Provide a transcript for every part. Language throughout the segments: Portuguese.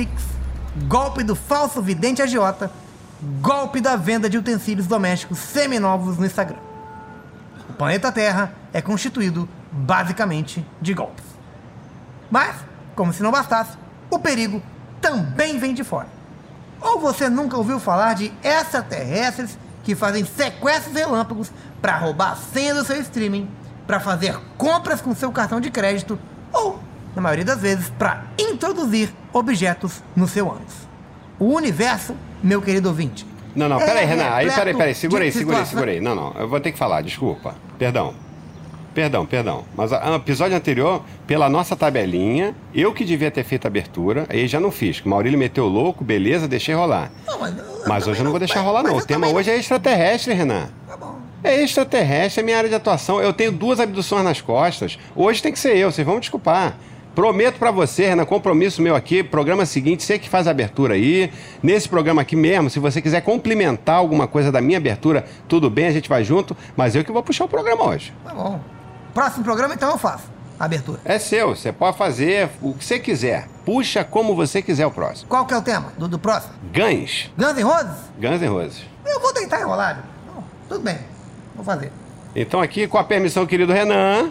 Pix, golpe do falso vidente agiota, golpe da venda de utensílios domésticos seminovos no Instagram. O planeta Terra é constituído basicamente de golpes. Mas, como se não bastasse, o perigo também vem de fora. Ou você nunca ouviu falar de extraterrestres que fazem sequestros relâmpagos para roubar a senha do seu streaming, para fazer compras com seu cartão de crédito ou, na maioria das vezes, para introduzir objetos no seu ânus. O universo, meu querido ouvinte. Não, não, é peraí, Renan. Aí, peraí, peraí. Segura aí, segura aí, segura aí. Não, não. Eu vou ter que falar, desculpa. Perdão. Perdão, perdão. Mas no episódio anterior, pela nossa tabelinha, eu que devia ter feito a abertura, aí já não fiz. o Maurílio meteu o louco, beleza, deixei rolar. Não, mas, Mas hoje eu não vou deixar rolar, não. O tema hoje é extraterrestre, Renan. Tá bom. É extraterrestre, é minha área de atuação. Eu tenho duas abduções nas costas. Hoje tem que ser eu, vocês vão me desculpar. Prometo pra você, Renan, compromisso meu aqui, programa seguinte, você que faz a abertura aí. Nesse programa aqui mesmo, se você quiser complementar alguma coisa da minha abertura, tudo bem, a gente vai junto, mas eu que vou puxar o programa hoje. Tá bom. Próximo programa, então eu faço. A abertura. É seu, você pode fazer o que você quiser. Puxa como você quiser o próximo. Qual que é o tema do, do próximo? Guns. Guns N' Roses? Guns N' Roses. Eu vou tentar enrolar. tudo bem. Vou fazer. Então, aqui, com a permissão, querido Renan,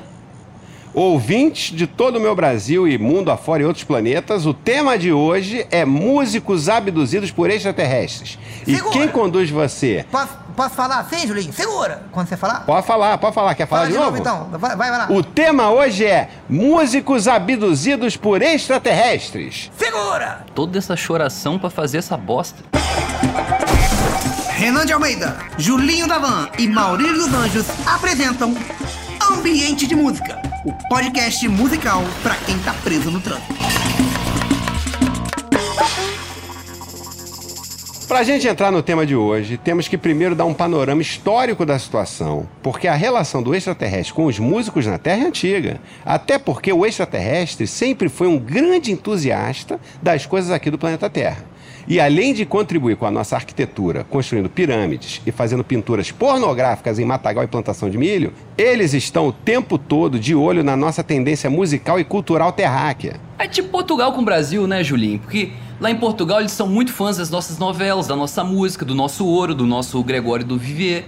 ouvintes de todo o meu Brasil e mundo afora e outros planetas, o tema de hoje é músicos abduzidos por extraterrestres. E Segura. quem conduz você? Posso, posso falar assim, Julinho? Segura! Quando você falar. Pode falar, pode falar. Quer falar Fala de, novo? então. Vai, vai, lá. O tema hoje é músicos abduzidos por extraterrestres. Segura! Toda essa choração pra fazer essa bosta. Renan de Almeida, Julinho Davan e Maurílio dos Anjos apresentam Ambiente de Música, o podcast musical pra quem tá preso no trânsito. Pra gente entrar no tema de hoje, temos que primeiro dar um panorama histórico da situação, porque a relação do extraterrestre com os músicos na Terra é antiga. Até porque o extraterrestre sempre foi um grande entusiasta das coisas aqui do planeta Terra. E além de contribuir com a nossa arquitetura, construindo pirâmides e fazendo pinturas pornográficas em matagal e plantação de milho, eles estão o tempo todo de olho na nossa tendência musical e cultural terráquea. É tipo Portugal com o Brasil, né, Julinho? Porque lá em Portugal eles são muito fãs das nossas novelas, da nossa música, do nosso ouro, do nosso Gregório do Vivier.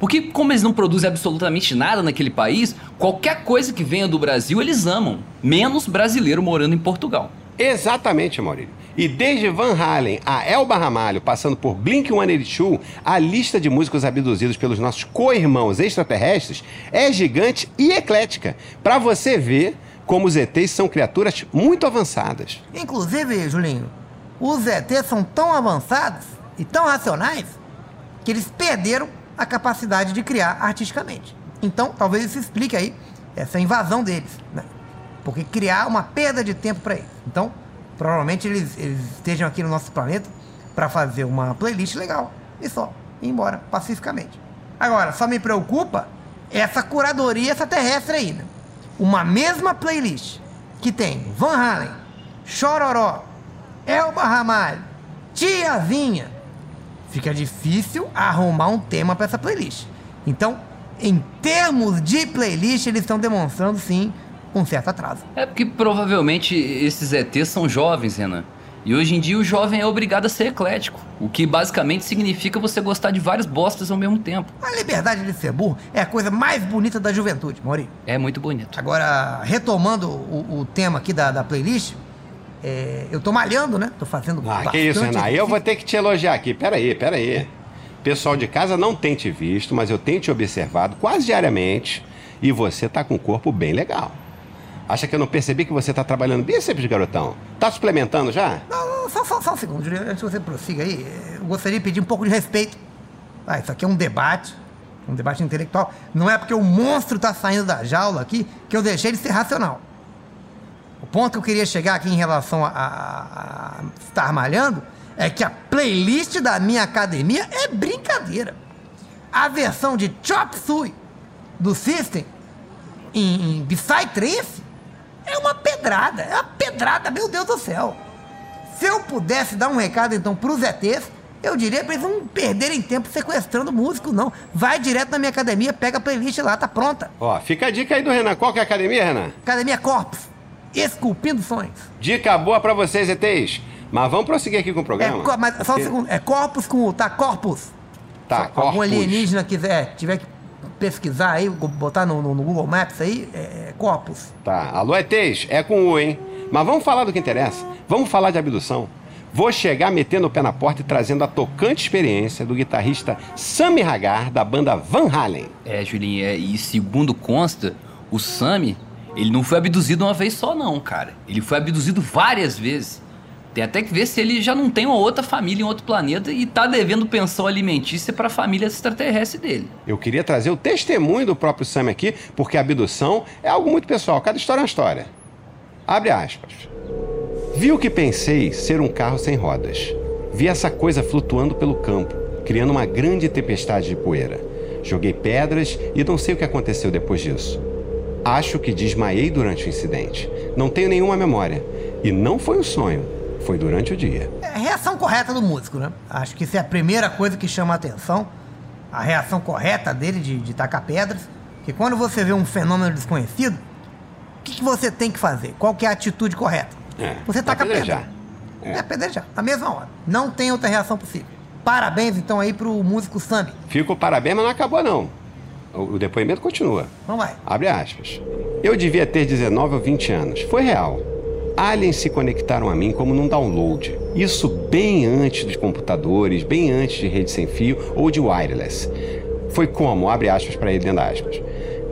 Porque como eles não produzem absolutamente nada naquele país, qualquer coisa que venha do Brasil eles amam, menos brasileiro morando em Portugal. Exatamente, Maurílio. E desde Van Halen a Elba Ramalho, passando por Blink-182, a lista de músicos abduzidos pelos nossos co-irmãos extraterrestres é gigante e eclética, para você ver como os ETs são criaturas muito avançadas. Inclusive, Julinho, os ETs são tão avançados e tão racionais que eles perderam a capacidade de criar artisticamente. Então, talvez isso explique aí essa invasão deles, né? Porque criar uma perda de tempo para eles. Então, provavelmente eles, eles estejam aqui no nosso planeta para fazer uma playlist legal e só ir embora pacificamente. Agora, só me preocupa essa curadoria extraterrestre aí, né? Uma mesma playlist que tem Van Halen, Chororó, Elba Ramalho, Tiazinha. Fica difícil arrumar um tema para essa playlist. Então, em termos de playlist, eles estão demonstrando sim um certo atraso. É porque provavelmente esses ETs são jovens, Renan. E hoje em dia o jovem é obrigado a ser eclético, o que basicamente significa você gostar de várias bostas ao mesmo tempo. A liberdade de ser burro é a coisa mais bonita da juventude, Maurício. É muito bonito. Agora, retomando o, o tema aqui da, da playlist, é, eu tô malhando, né? Tô fazendo Ah, que isso, Renan. Aí eu vou ter que te elogiar aqui. Peraí, peraí. Pessoal de casa não tem te visto, mas eu tenho te observado quase diariamente e você tá com um corpo bem legal. Acha que eu não percebi que você tá trabalhando bíceps, garotão? Tá suplementando já? Não, não, só, só, só um segundo. Antes que você prossiga aí, eu gostaria de pedir um pouco de respeito. Ah, isso aqui é um debate, um debate intelectual. Não é porque o monstro tá saindo da jaula aqui que eu deixei de ser racional. O ponto que eu queria chegar aqui em relação a, a- a estar malhando é que a playlist da minha academia é brincadeira. A versão de Chop Suey do System em, em Psytrance é uma pedrada, é uma pedrada, meu Deus do céu. Se eu pudesse dar um recado então pros ETs, eu diria pra eles não perderem tempo sequestrando músico, não. Vai direto na minha academia, pega a playlist lá, tá pronta. Ó, fica a dica aí do Renan. Qual que é a academia, Renan? Academia Corpus, esculpindo sonhos. Dica boa pra vocês, ETs. Mas vamos prosseguir aqui com o É, programa. co- mas só um segundo. É corpus com. Tá, corpus. Tá, Se algum corpus. alienígena quiser, tiver que pesquisar aí, botar no, no- no Google Maps aí, é, é corpus. Tá, alô ETs, é com U, hein? Mas vamos falar do que interessa. Vamos falar de abdução. Vou chegar metendo o pé na porta e trazendo a tocante experiência do guitarrista Sammy Hagar, da banda Van Halen. É, Julinho, é, e segundo consta, o Sammy, ele não foi abduzido uma vez só não, cara. Ele foi abduzido várias vezes. Tem até que ver se ele já não tem uma outra família em outro planeta e tá devendo pensão alimentícia pra família extraterrestre dele. Eu queria trazer o testemunho do próprio Sammy aqui, porque a abdução é algo muito pessoal. Cada história é uma história. Abre aspas. Vi o que pensei ser um carro sem rodas. Vi essa coisa flutuando pelo campo, criando uma grande tempestade de poeira. Joguei pedras e não sei o que aconteceu depois disso. Acho que desmaiei durante o incidente. Não tenho nenhuma memória. E não foi um sonho, foi durante o dia. É a reação correta do músico, né? Acho que isso é a primeira coisa que chama a atenção. A reação correta dele de, de tacar pedras. Porque quando você vê um fenômeno desconhecido, o que, que você tem que fazer? Qual que é a atitude correta? É, você taca apedrejar. pedra. É apedrejar, na mesma hora. Não tem outra reação possível. Parabéns, então, aí pro músico Sammy. Fico parabéns, mas não acabou não. O, o depoimento continua. Vamos vai. Abre aspas. Eu devia ter 19 ou 20 anos. Foi real. Aliens se conectaram a mim como num download. Isso bem antes dos computadores, bem antes de rede sem fio ou de wireless. Foi como, abre aspas para ele dentro aspas.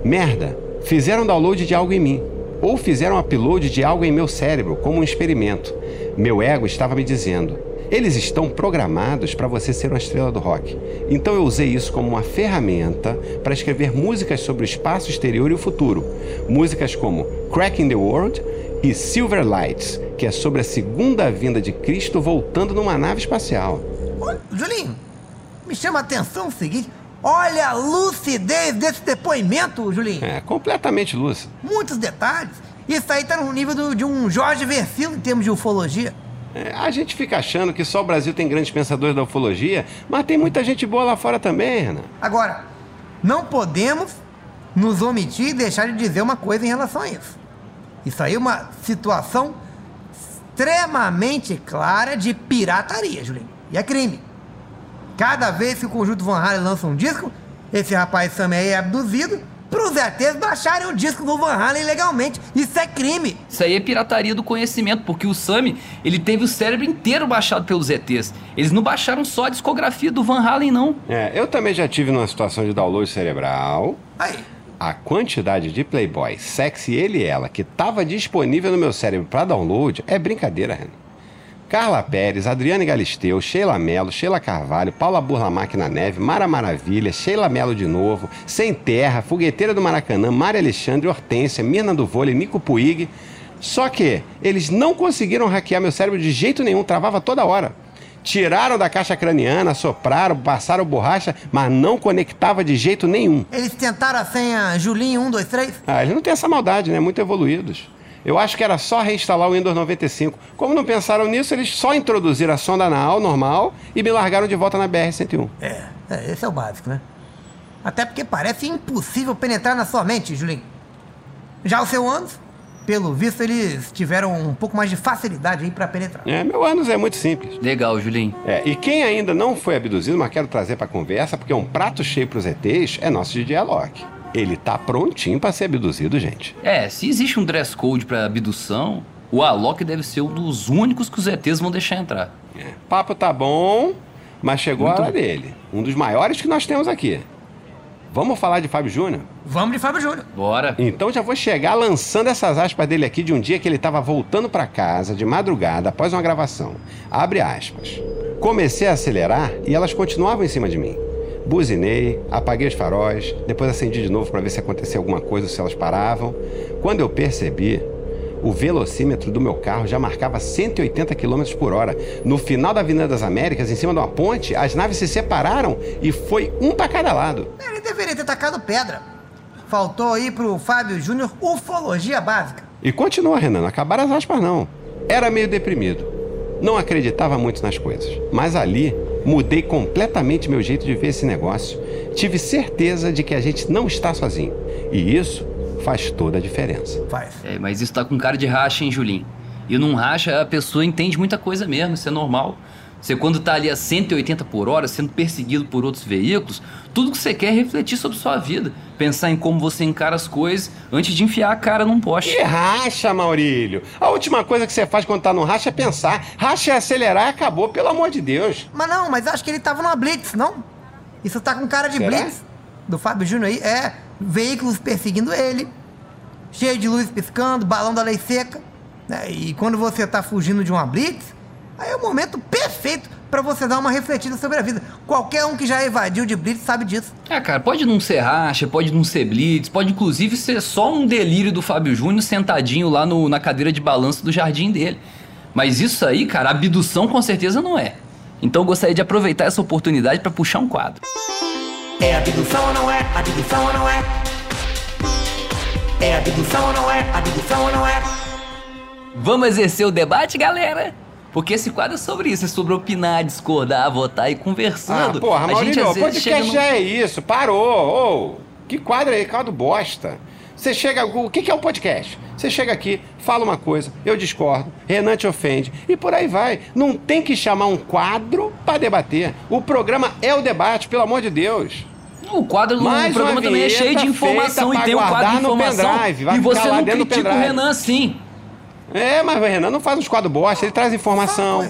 Merda, fizeram download de algo em mim. Ou fizeram upload de algo em meu cérebro, como um experimento. Meu ego estava me dizendo: eles estão programados para você ser uma estrela do rock. Então eu usei isso como uma ferramenta para escrever músicas sobre o espaço exterior e o futuro. Músicas como Cracking the World e Silver Lights, que é sobre a segunda vinda de Cristo voltando numa nave espacial. Olha, Julinho, me chama a atenção o seguinte. Olha a lucidez desse depoimento, Julinho. É, completamente lúcido. Muitos detalhes. Isso aí tá no nível do- de um Jorge Versilo em termos de ufologia. É, a gente fica achando que só o Brasil tem grandes pensadores da ufologia, mas tem muita gente boa lá fora também, Renan. Agora, não podemos nos omitir e deixar de dizer uma coisa em relação a isso. Isso aí é uma situação extremamente clara de pirataria, Julinho. E é crime. Cada vez que o conjunto Van Halen lança um disco, esse rapaz Sam aí é abduzido para os ETs baixarem o disco do Van Halen legalmente. Isso é crime. Isso aí é pirataria do conhecimento, porque o Sammy, ele teve o cérebro inteiro baixado pelos ETs. Eles não baixaram só a discografia do Van Halen, não. É, eu também já tive numa situação de download cerebral. Aí, A quantidade de Playboy, sexy ele e ela, que estava disponível no meu cérebro para download, é brincadeira, Renan. Carla Pérez, Adriane Galisteu, Sheila Mello, Sheila Carvalho, Paula Burlamac na Neve, Mara Maravilha, Sheila Mello de novo, Sem Terra, Fogueteira do Maracanã, Mária Alexandre, Hortência, Mirna do Vôlei, Nico Puig. Só que eles não conseguiram hackear meu cérebro de jeito nenhum, travava toda hora. Tiraram da caixa craniana, sopraram, passaram borracha, mas não conectava de jeito nenhum. eles tentaram a senha Julinho 123? Ah, eles não têm essa maldade, né? Muito evoluídos. Eu acho que era só reinstalar o Windows 95. Como não pensaram nisso, eles só introduziram a sonda anal normal e me largaram de volta na BR-101. É, é, esse é o básico, né? Até porque parece impossível penetrar na sua mente, Julinho. Já o seu ânus, pelo visto, eles tiveram um pouco mais de facilidade aí pra penetrar. É, meu ânus é muito simples. Legal, Julinho. É, e quem ainda não foi abduzido, mas quero trazer pra conversa, porque é um prato cheio pros ETs, é nosso DJ Alok. Ele tá prontinho pra ser abduzido, gente. É, se existe um dress code pra abdução, o Alok deve ser um dos únicos que os ETs vão deixar entrar. É, Papo tá bom, mas chegou Muito a hora bom. dele. Um dos maiores que nós temos aqui. Vamos falar de Fábio Júnior? Vamos de Fábio Júnior. Bora. Então já vou chegar lançando essas aspas dele aqui de um dia que ele estava voltando para casa de madrugada após uma gravação. Abre aspas. Comecei a acelerar e elas continuavam em cima de mim. Buzinei, apaguei os faróis, depois acendi de novo para ver se acontecia alguma coisa, se elas paravam. Quando eu percebi, o velocímetro do meu carro já marcava 180 km por hora. No final da Avenida das Américas, em cima de uma ponte, as naves se separaram e foi um para cada lado. Ele deveria ter tacado pedra. Faltou aí pro Fábio Júnior ufologia básica. E continua, Renan, acabaram as aspas não. Era meio deprimido. Não acreditava muito nas coisas. Mas ali, mudei completamente meu jeito de ver esse negócio. Tive certeza de que a gente não está sozinho. E isso faz toda a diferença. Faz. É, mas isso tá com cara de racha, hein, Julinho? E num racha a pessoa entende muita coisa mesmo, isso é normal. Você quando tá ali a 180 por hora, sendo perseguido por outros veículos, tudo que você quer é refletir sobre sua vida. Pensar em como você encara as coisas antes de enfiar a cara num poste. Que racha, Maurílio? A última coisa que você faz quando tá no racha é pensar. Racha é acelerar e acabou, pelo amor de Deus. Mas não, mas acho que ele tava numa blitz, não? Isso tá com cara de Será? blitz. Do Fábio Júnior aí. É, veículos perseguindo ele. Cheio de luz piscando, balão da lei seca. né? E quando você tá fugindo de uma blitz, aí é o momento perfeito pra você dar uma refletida sobre a vida. Qualquer um que já evadiu de blitz sabe disso. Ah, cara, pode não ser racha, pode não ser blitz, pode inclusive ser só um delírio do Fábio Júnior sentadinho lá no- na cadeira de balanço do jardim dele. Mas isso aí, cara, abdução com certeza não é. Então eu gostaria de aproveitar essa oportunidade pra puxar um quadro. É abdução ou não é? Abdução ou não é? É abdução ou não é? Abdução ou não é? Vamos exercer o debate, galera? Porque esse quadro é sobre isso, é sobre opinar, discordar, votar e Ah, conversando. porra, a gente Maurílio, chega podcast num- já é isso. Parou. Ô, que quadro aí, caldo bosta. Você chega. O que que é um podcast? Você chega aqui, fala uma coisa, eu discordo, Renan te ofende e por aí vai. Não tem que chamar um quadro pra debater. O programa é o debate, pelo amor de Deus. O quadro do Mais programa também é cheio de informação e tem um quadro de informação. pendrive, e você não critica o. Renan assim. É, mas o Renan não faz uns quadros bosta, ele traz informação.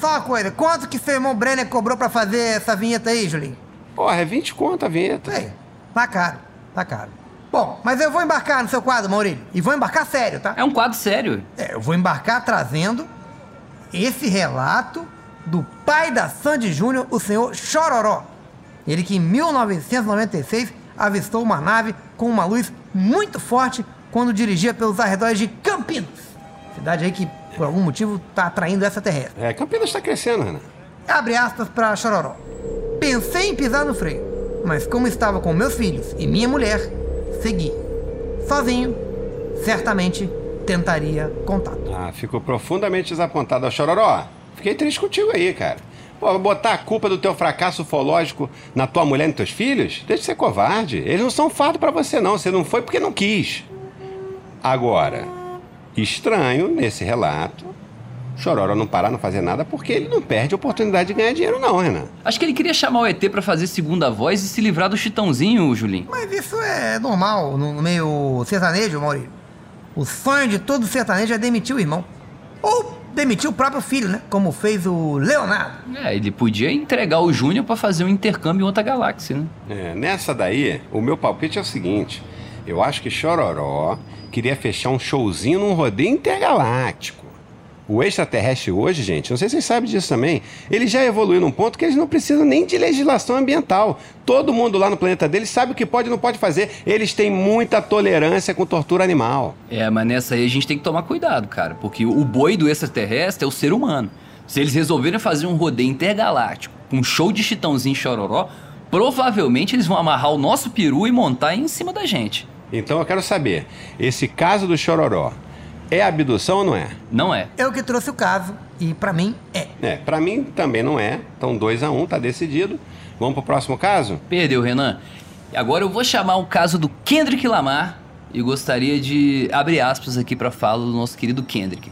Só uma coisa, quanto que seu irmão Brenner cobrou pra fazer essa vinheta aí, Julinho? Porra, é 20 conto a vinheta. Ei, tá caro, tá caro. Bom, mas eu vou embarcar no seu quadro, Maurílio. E vou embarcar sério, tá? É um quadro sério. É, eu vou embarcar trazendo esse relato do pai da Sandy Júnior, o senhor Chororó. Ele que em 1996 avistou uma nave com uma luz muito forte quando dirigia pelos arredores de Campinas. Cidade aí que, por algum motivo, tá atraindo essa terrestre. É, Campinas tá crescendo, Renan. Abre aspas pra Chororó. Pensei em pisar no freio, mas como estava com meus filhos e minha mulher, segui. Sozinho, certamente tentaria contato. Ah, ficou profundamente desapontado. Chororó, fiquei triste contigo aí, cara. Pô, botar a culpa do teu fracasso ufológico na tua mulher e nos teus filhos? Deixa de ser covarde. Eles não são fardo pra você, não. Você não foi porque não quis. Agora, estranho nesse relato, Chororó não parar, não fazer nada, porque ele não perde a oportunidade de ganhar dinheiro, não, Renan. Acho que ele queria chamar o ET pra fazer segunda voz e se livrar do chitãozinho, Julinho. Mas isso é normal no no meio sertanejo, Maurício. O sonho de todo sertanejo é demitir o irmão. Ou demitir o próprio filho, né? Como fez o Leonardo. É, ele podia entregar o Júnior pra fazer um intercâmbio em outra galáxia, né? É, nessa daí, o meu palpite é o seguinte: eu acho que Chororó queria fechar um showzinho num rodeio intergaláctico. O extraterrestre hoje, gente, não sei se vocês sabem disso também, ele já evoluiu num ponto que eles não precisam nem de legislação ambiental. Todo mundo lá no planeta deles sabe o que pode e não pode fazer. Eles têm muita tolerância com tortura animal. É, mas nessa aí a gente tem que tomar cuidado, cara, porque o boi do extraterrestre é o ser humano. Se eles resolverem fazer um rodeio intergaláctico com um show de chitãozinho chororó, provavelmente eles vão amarrar o nosso peru e montar em cima da gente. Então eu quero saber: esse caso do Chororó é abdução ou não é? Não é? Eu que trouxe o caso, e pra mim é. É, pra mim também não é. Então 2 a 1 um, tá decidido. Vamos pro próximo caso? Perdeu, Renan. Agora eu vou chamar o caso do Kendrick Lamar e gostaria de abrir aspas aqui pra fala do nosso querido Kendrick.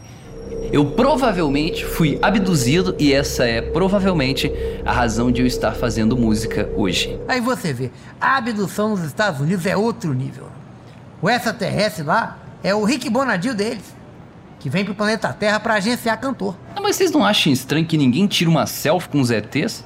Eu provavelmente fui abduzido e essa é provavelmente a razão de eu estar fazendo música hoje. Aí você vê, a abdução nos Estados Unidos é outro nível. O extraterrestre lá é o Rick Bonadil deles, que vem pro planeta Terra pra agenciar cantor. Ah, mas vocês não acham estranho que ninguém tira uma selfie com os ETs?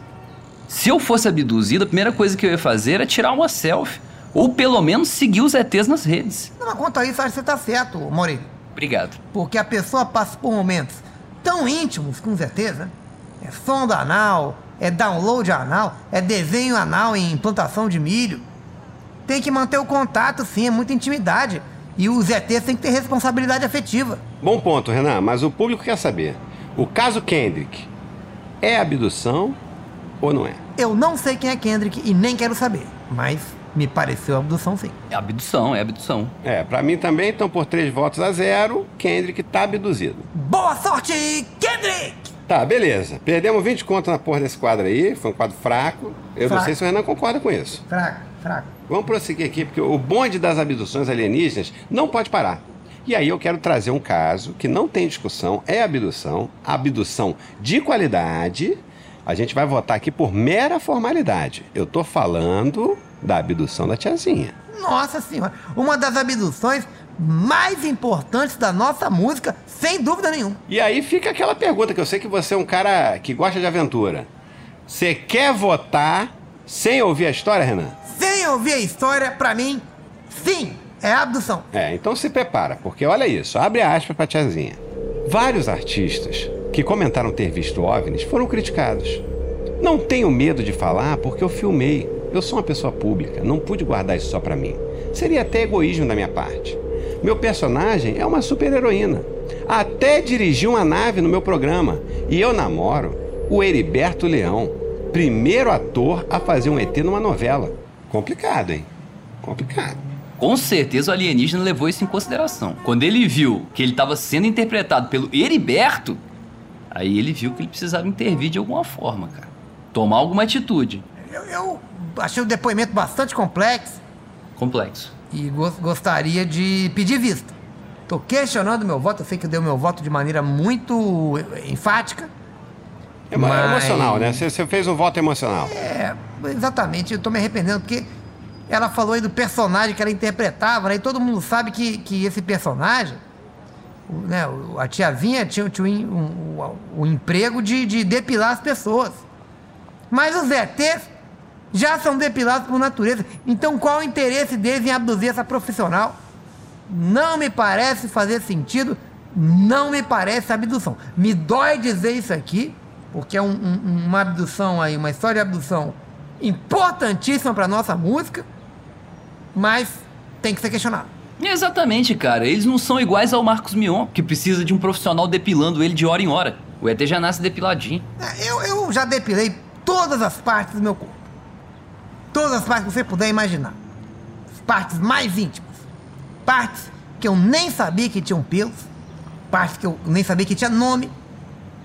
Se eu fosse abduzido, a primeira coisa que eu ia fazer era tirar uma selfie. Ou pelo menos seguir os ETs nas redes. Não, mas quanto a isso, acho que você tá certo, Maurício. Obrigado. Porque a pessoa passa por momentos tão íntimos com os ETs, né? É sonda anal, é download anal, é desenho anal em plantação de milho. Tem que manter o contato, sim, é muita intimidade. E os ETs têm que ter responsabilidade afetiva. Bom ponto, Renan, mas o público quer saber. O caso Kendrick é abdução ou não é? Eu não sei quem é Kendrick e nem quero saber, mas me pareceu abdução sim. É abdução, é abdução. É, pra mim também, então por três votos a zero, Kendrick tá abduzido. Boa sorte, Kendrick! Tá, beleza. Perdemos 20 contos na porra desse quadro aí, foi um quadro fraco. Eu não Fraco. sei se o Renan concorda com isso. Fraco, fraco. Vamos prosseguir aqui, porque o bonde das abduções alienígenas não pode parar. E aí eu quero trazer um caso que não tem discussão, é abdução, abdução de qualidade. A gente vai votar aqui por mera formalidade. Eu tô falando da abdução da tiazinha. Nossa senhora, uma das abduções mais importantes da nossa música, sem dúvida nenhuma. E aí fica aquela pergunta que eu sei que você é um cara que gosta de aventura. Você quer votar sem ouvir a história, Renan? Sem ouvir a história, pra mim, sim, é abdução. É, então se prepara, porque olha isso, abre aspas pra tiazinha. Vários artistas que comentaram ter visto OVNIs foram criticados. Não tenho medo de falar porque eu filmei. Eu sou uma pessoa pública, não pude guardar isso só pra mim. Seria até egoísmo da minha parte. Meu personagem é uma super-heroína. Até dirigi uma nave no meu programa. E eu namoro o Heriberto Leão, primeiro ator a fazer um ET numa novela. Complicado, hein? Complicado. Com certeza o alienígena levou isso em consideração. Quando ele viu que ele estava sendo interpretado pelo Heriberto, aí ele viu que ele precisava intervir de alguma forma, cara. Tomar alguma atitude. Eu, eu achei o depoimento bastante complexo Complexo. e gos- gostaria de pedir vista. Tô questionando meu voto, eu sei que eu dei o meu voto de maneira muito enfática. É emo- Mas- emocional, né? Você você fez um voto emocional. É, exatamente, eu tô me arrependendo, porque ela falou aí do personagem que ela interpretava, né? E todo mundo sabe que, que esse personagem, né, a tiazinha tinha, tinha um, um- o emprego de, de depilar as pessoas. Mas os ETs já são depilados por natureza. Então qual o interesse deles em abduzir essa profissional? Não me parece fazer sentido, não me parece abdução. Me dói dizer isso aqui, porque é um- um- uma abdução aí, uma história de abdução importantíssima para nossa música, mas tem que ser questionado. Exatamente, cara. Eles não são iguais ao Marcos Mion, que precisa de um profissional depilando ele de hora em hora. O ET já nasce depiladinho. É, Eu, eu já depilei todas as partes do meu corpo. Todas as partes que você puder imaginar. As partes mais íntimas. Partes que eu nem sabia que tinham pelos. Partes que eu nem sabia que tinha nome.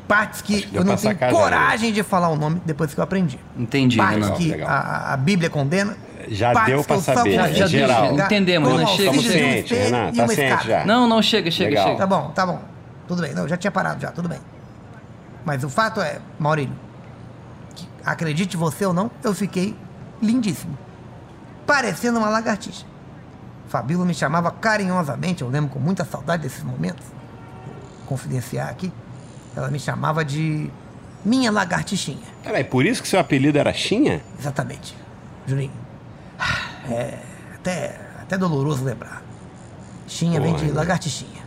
Partes que eu não tenho coragem de falar o nome depois que eu aprendi. Entendi, Partes Renan. que legal. a, a Bíblia condena. Já partes deu só saber, Já- já enxergar entendemos, Renan, chega, chega. Ciente, Renan, e tá ciente já. Não, não, chega, chega, Legal. chega. Tá bom, tá bom. Tudo bem. Não, eu já tinha parado já, tudo bem. Mas o fato é, Maurílio, que, acredite você ou não, eu fiquei lindíssimo. Parecendo uma lagartixa. Fabíola me chamava carinhosamente, eu lembro com muita saudade desses momentos. Vou confidenciar aqui. Ela me chamava de minha lagartixinha. Peraí, por isso que seu apelido era Xinha? Exatamente. Julinho. É até, até doloroso lembrar. Xinha vem de Porra. lagartixinha.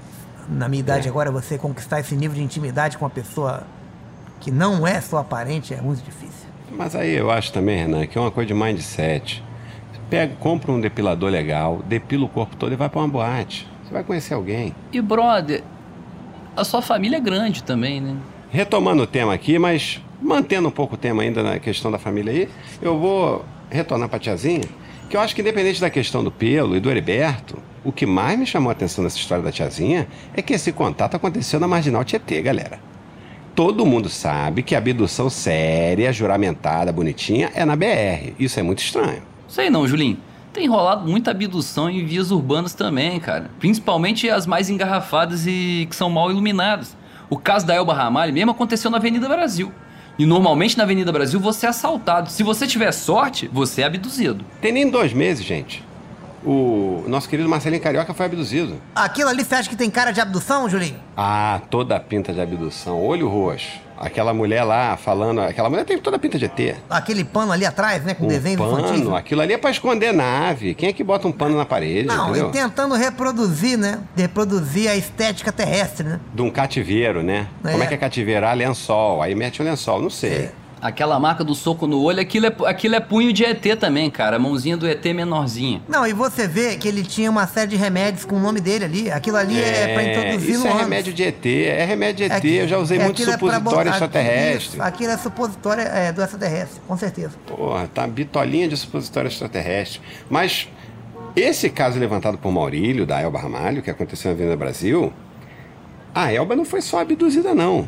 Na minha idade É. agora, você conquistar esse nível de intimidade com uma pessoa que não é sua parente é muito difícil. Mas aí eu acho também, Renan, que é uma coisa de mindset. Pega, compra um depilador legal, depila o corpo todo e vai pra uma boate. Você vai conhecer alguém. E, brother, a sua família é grande também, né? Retomando o tema aqui, mas mantendo um pouco o tema ainda na questão da família aí, eu vou retornar pra tiazinha, que eu acho que independente da questão do pelo e do Heriberto, o que mais me chamou a atenção nessa história da tiazinha é que esse contato aconteceu na Marginal Tietê, galera. Todo mundo sabe que a abdução séria, juramentada, bonitinha, é na BR. Isso é muito estranho. Sei não, Julinho. Tem rolado muita abdução em vias urbanas também, cara. Principalmente as mais engarrafadas e que são mal iluminadas. O caso da Elba Ramalho mesmo aconteceu na Avenida Brasil. E normalmente na Avenida Brasil você é assaltado. Se você tiver sorte, você é abduzido. Tem nem dois meses, gente. O nosso querido Marcelinho Carioca foi abduzido. Aquilo ali você acha que tem cara de abdução, Julinho? Ah, toda a pinta de abdução. Olho roxo. Aquela mulher lá falando. Aquela mulher tem toda a pinta de ET. Aquele pano ali atrás, né? Com Um infantis. pano. Aquilo ali é pra esconder nave. Quem é que bota um pano na parede? Não, entendeu? e tentando reproduzir, né? Reproduzir a estética terrestre, né? De um cativeiro, né? É. Como é que é cativeiro? Ah, lençol. Aí mete o lençol. Não sei. É. Aquela marca do soco no olho, aquilo é, aquilo é punho de ET também, cara. A mãozinha do ET menorzinha. Não, e você vê que ele tinha uma série de remédios com o nome dele ali. Aquilo ali é, pra introduzir Isso no é ânus. remédio de ET. É remédio de ET. Eu já usei é muito aquilo é supositório botar- extraterrestre. Isso, Aquilo é supositório é, do extraterrestre, com certeza. Porra, tá bitolinha de supositório extraterrestre. Mas esse caso levantado por Maurílio, da Elba Ramalho, que aconteceu na Avenida Brasil, a Elba não foi só abduzida, não.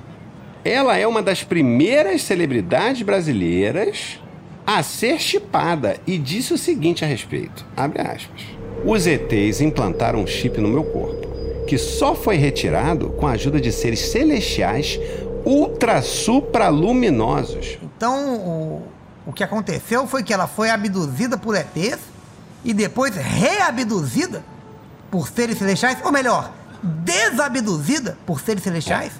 Ela é uma das primeiras celebridades brasileiras a ser chipada e disse o seguinte a respeito, aspas. Os ETs implantaram um chip no meu corpo que só foi retirado com a ajuda de seres celestiais ultra supraluminosos. Então, o, o que aconteceu foi que ela foi abduzida por ETs e depois reabduzida por seres celestiais, ou melhor, desabduzida por seres celestiais.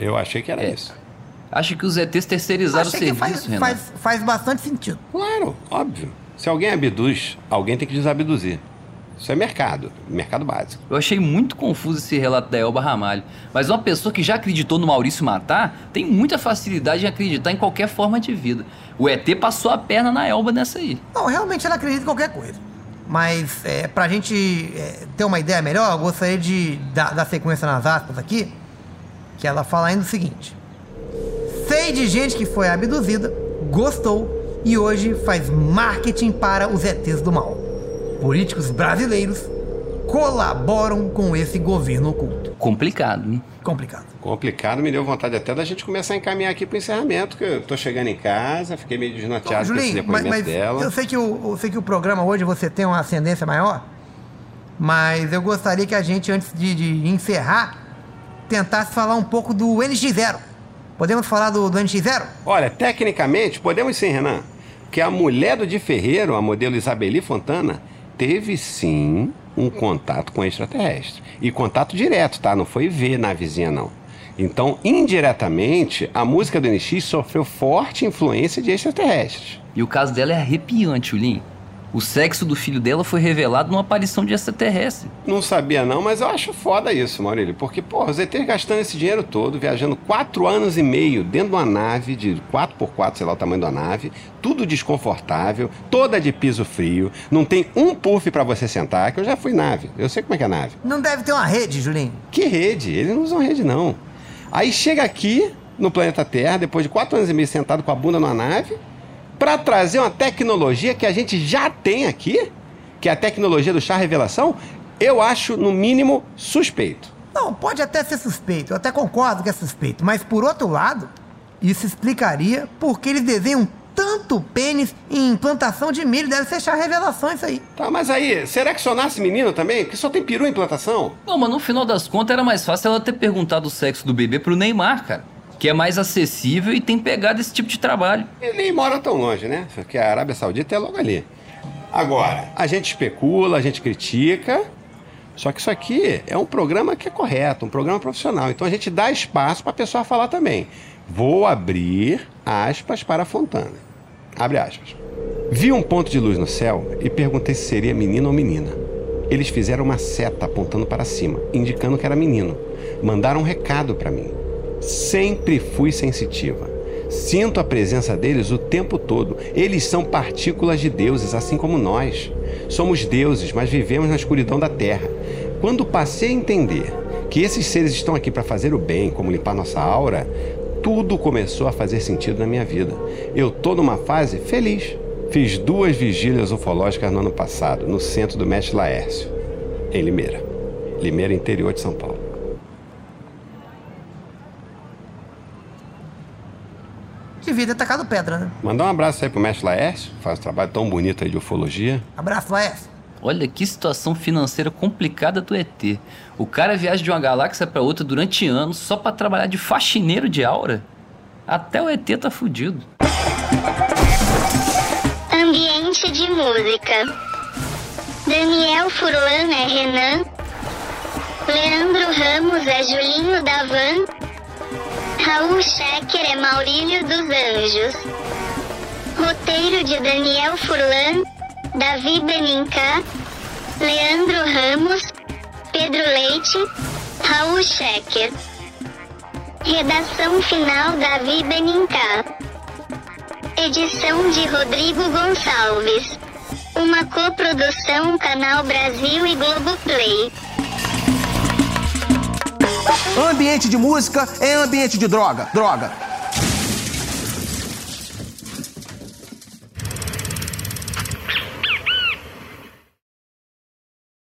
Eu achei que era É. isso. Acho que os ETs terceirizaram o serviço, faz, Renan. faz, faz bastante sentido. Claro, óbvio. Se alguém abduz, alguém tem que desabduzir. Isso é mercado, mercado básico. Eu achei muito confuso esse relato da Elba Ramalho. Mas uma pessoa que já acreditou no Maurício Matar tem muita facilidade em acreditar em qualquer forma de vida. O ET passou a perna na Elba nessa aí. Não, realmente ela acredita em qualquer coisa. Mas é, pra gente é, ter uma ideia melhor, eu gostaria de dar, dar sequência nas aspas aqui, que ela fala ainda o seguinte. Sei de gente que foi abduzida, gostou e hoje faz marketing para os ETs do mal. Políticos brasileiros colaboram com esse governo oculto. Complicado, hein? Complicado. Complicado, me deu vontade até da gente começar a encaminhar aqui pro encerramento, que eu tô chegando em casa, fiquei meio desnorteado com esse Julinho, mas, depoimento mas dela. eu sei que o, eu sei que o programa hoje você tem uma ascendência maior, mas eu gostaria que a gente, antes de, de encerrar, tentasse falar um pouco do NX0. Podemos falar do, do NX0? Olha, tecnicamente, podemos sim, Renan, que a mulher do Di Ferreiro, a modelo Isabeli Fontana, teve sim um contato com extraterrestre. E contato direto, tá? Não foi ver na vizinha, não. Então, indiretamente, a música do NX sofreu forte influência de extraterrestres. E o caso dela é arrepiante, Julinho. O sexo do filho dela foi revelado numa aparição de extraterrestre. Não sabia não, mas eu acho foda isso, Maurílio. Porque, pô, os ETs gastando esse dinheiro todo, viajando quatro anos e meio dentro de uma nave de 4x4, sei lá o tamanho da nave, tudo desconfortável, toda de piso frio, não tem um puff pra você sentar, que eu já fui nave, eu sei como é que é nave. Não deve ter uma rede, Julinho. Que rede? Eles não usam rede, não. Aí chega aqui, no planeta Terra, depois de quatro anos e meio sentado com a bunda numa nave, pra trazer uma tecnologia que a gente já tem aqui, que é a tecnologia do chá revelação, eu acho, no mínimo, suspeito. Não, pode até ser suspeito, eu até concordo que é suspeito, mas por outro lado, isso explicaria por que eles desenham tanto pênis em implantação de milho. Deve ser chá revelação isso aí. Tá, mas aí, será que só nasce menino também? Porque só tem peru em plantação? Não, mas no final das contas era mais fácil ela ter perguntado o sexo do bebê pro Neymar, cara. Que é mais acessível e tem pegado esse tipo de trabalho. Ele nem mora tão longe, né? Porque a Arábia Saudita é logo ali. Agora, a gente especula, a gente critica, só que isso aqui é um programa que é correto, um programa profissional. Então a gente dá espaço para a pessoa falar também. Vou abrir aspas para a Fontana. Abre aspas. Vi um ponto de luz no céu e perguntei se seria menino ou menina. Eles fizeram uma seta apontando para cima, indicando que era menino. Mandaram um recado para mim. Sempre fui sensitiva. Sinto a presença deles o tempo todo. Eles são partículas de deuses, assim como nós. Somos deuses, mas vivemos na escuridão da terra. Quando passei a entender que esses seres estão aqui para fazer o bem, como limpar nossa aura, tudo começou a fazer sentido na minha vida. Eu tô numa fase feliz. Fiz duas vigílias ufológicas no ano passado, no centro do Mestre Laércio, em Limeira. Limeira, interior de São Paulo. Devia ter tacado pedra, né? Mandar um abraço aí pro Mestre Laércio, faz um trabalho tão bonito aí de ufologia. Abraço, Laércio. Olha que situação financeira complicada do ET. O cara viaja de uma galáxia para outra durante anos só para trabalhar de faxineiro de aura. Até o ET tá fudido. Ambiente de música. Daniel Furlan é Renan. Leandro Ramos é Julinho Davan. Raul Schecker é Maurílio dos Anjos. Roteiro de Daniel Furlan, Davi Benincá, Leandro Ramos, Pedro Leite, Raul Schecker. Redação final Davi Benincá. Edição de Rodrigo Gonçalves. Uma coprodução Canal Brasil e Globoplay. Ambiente de música é ambiente de droga. Droga.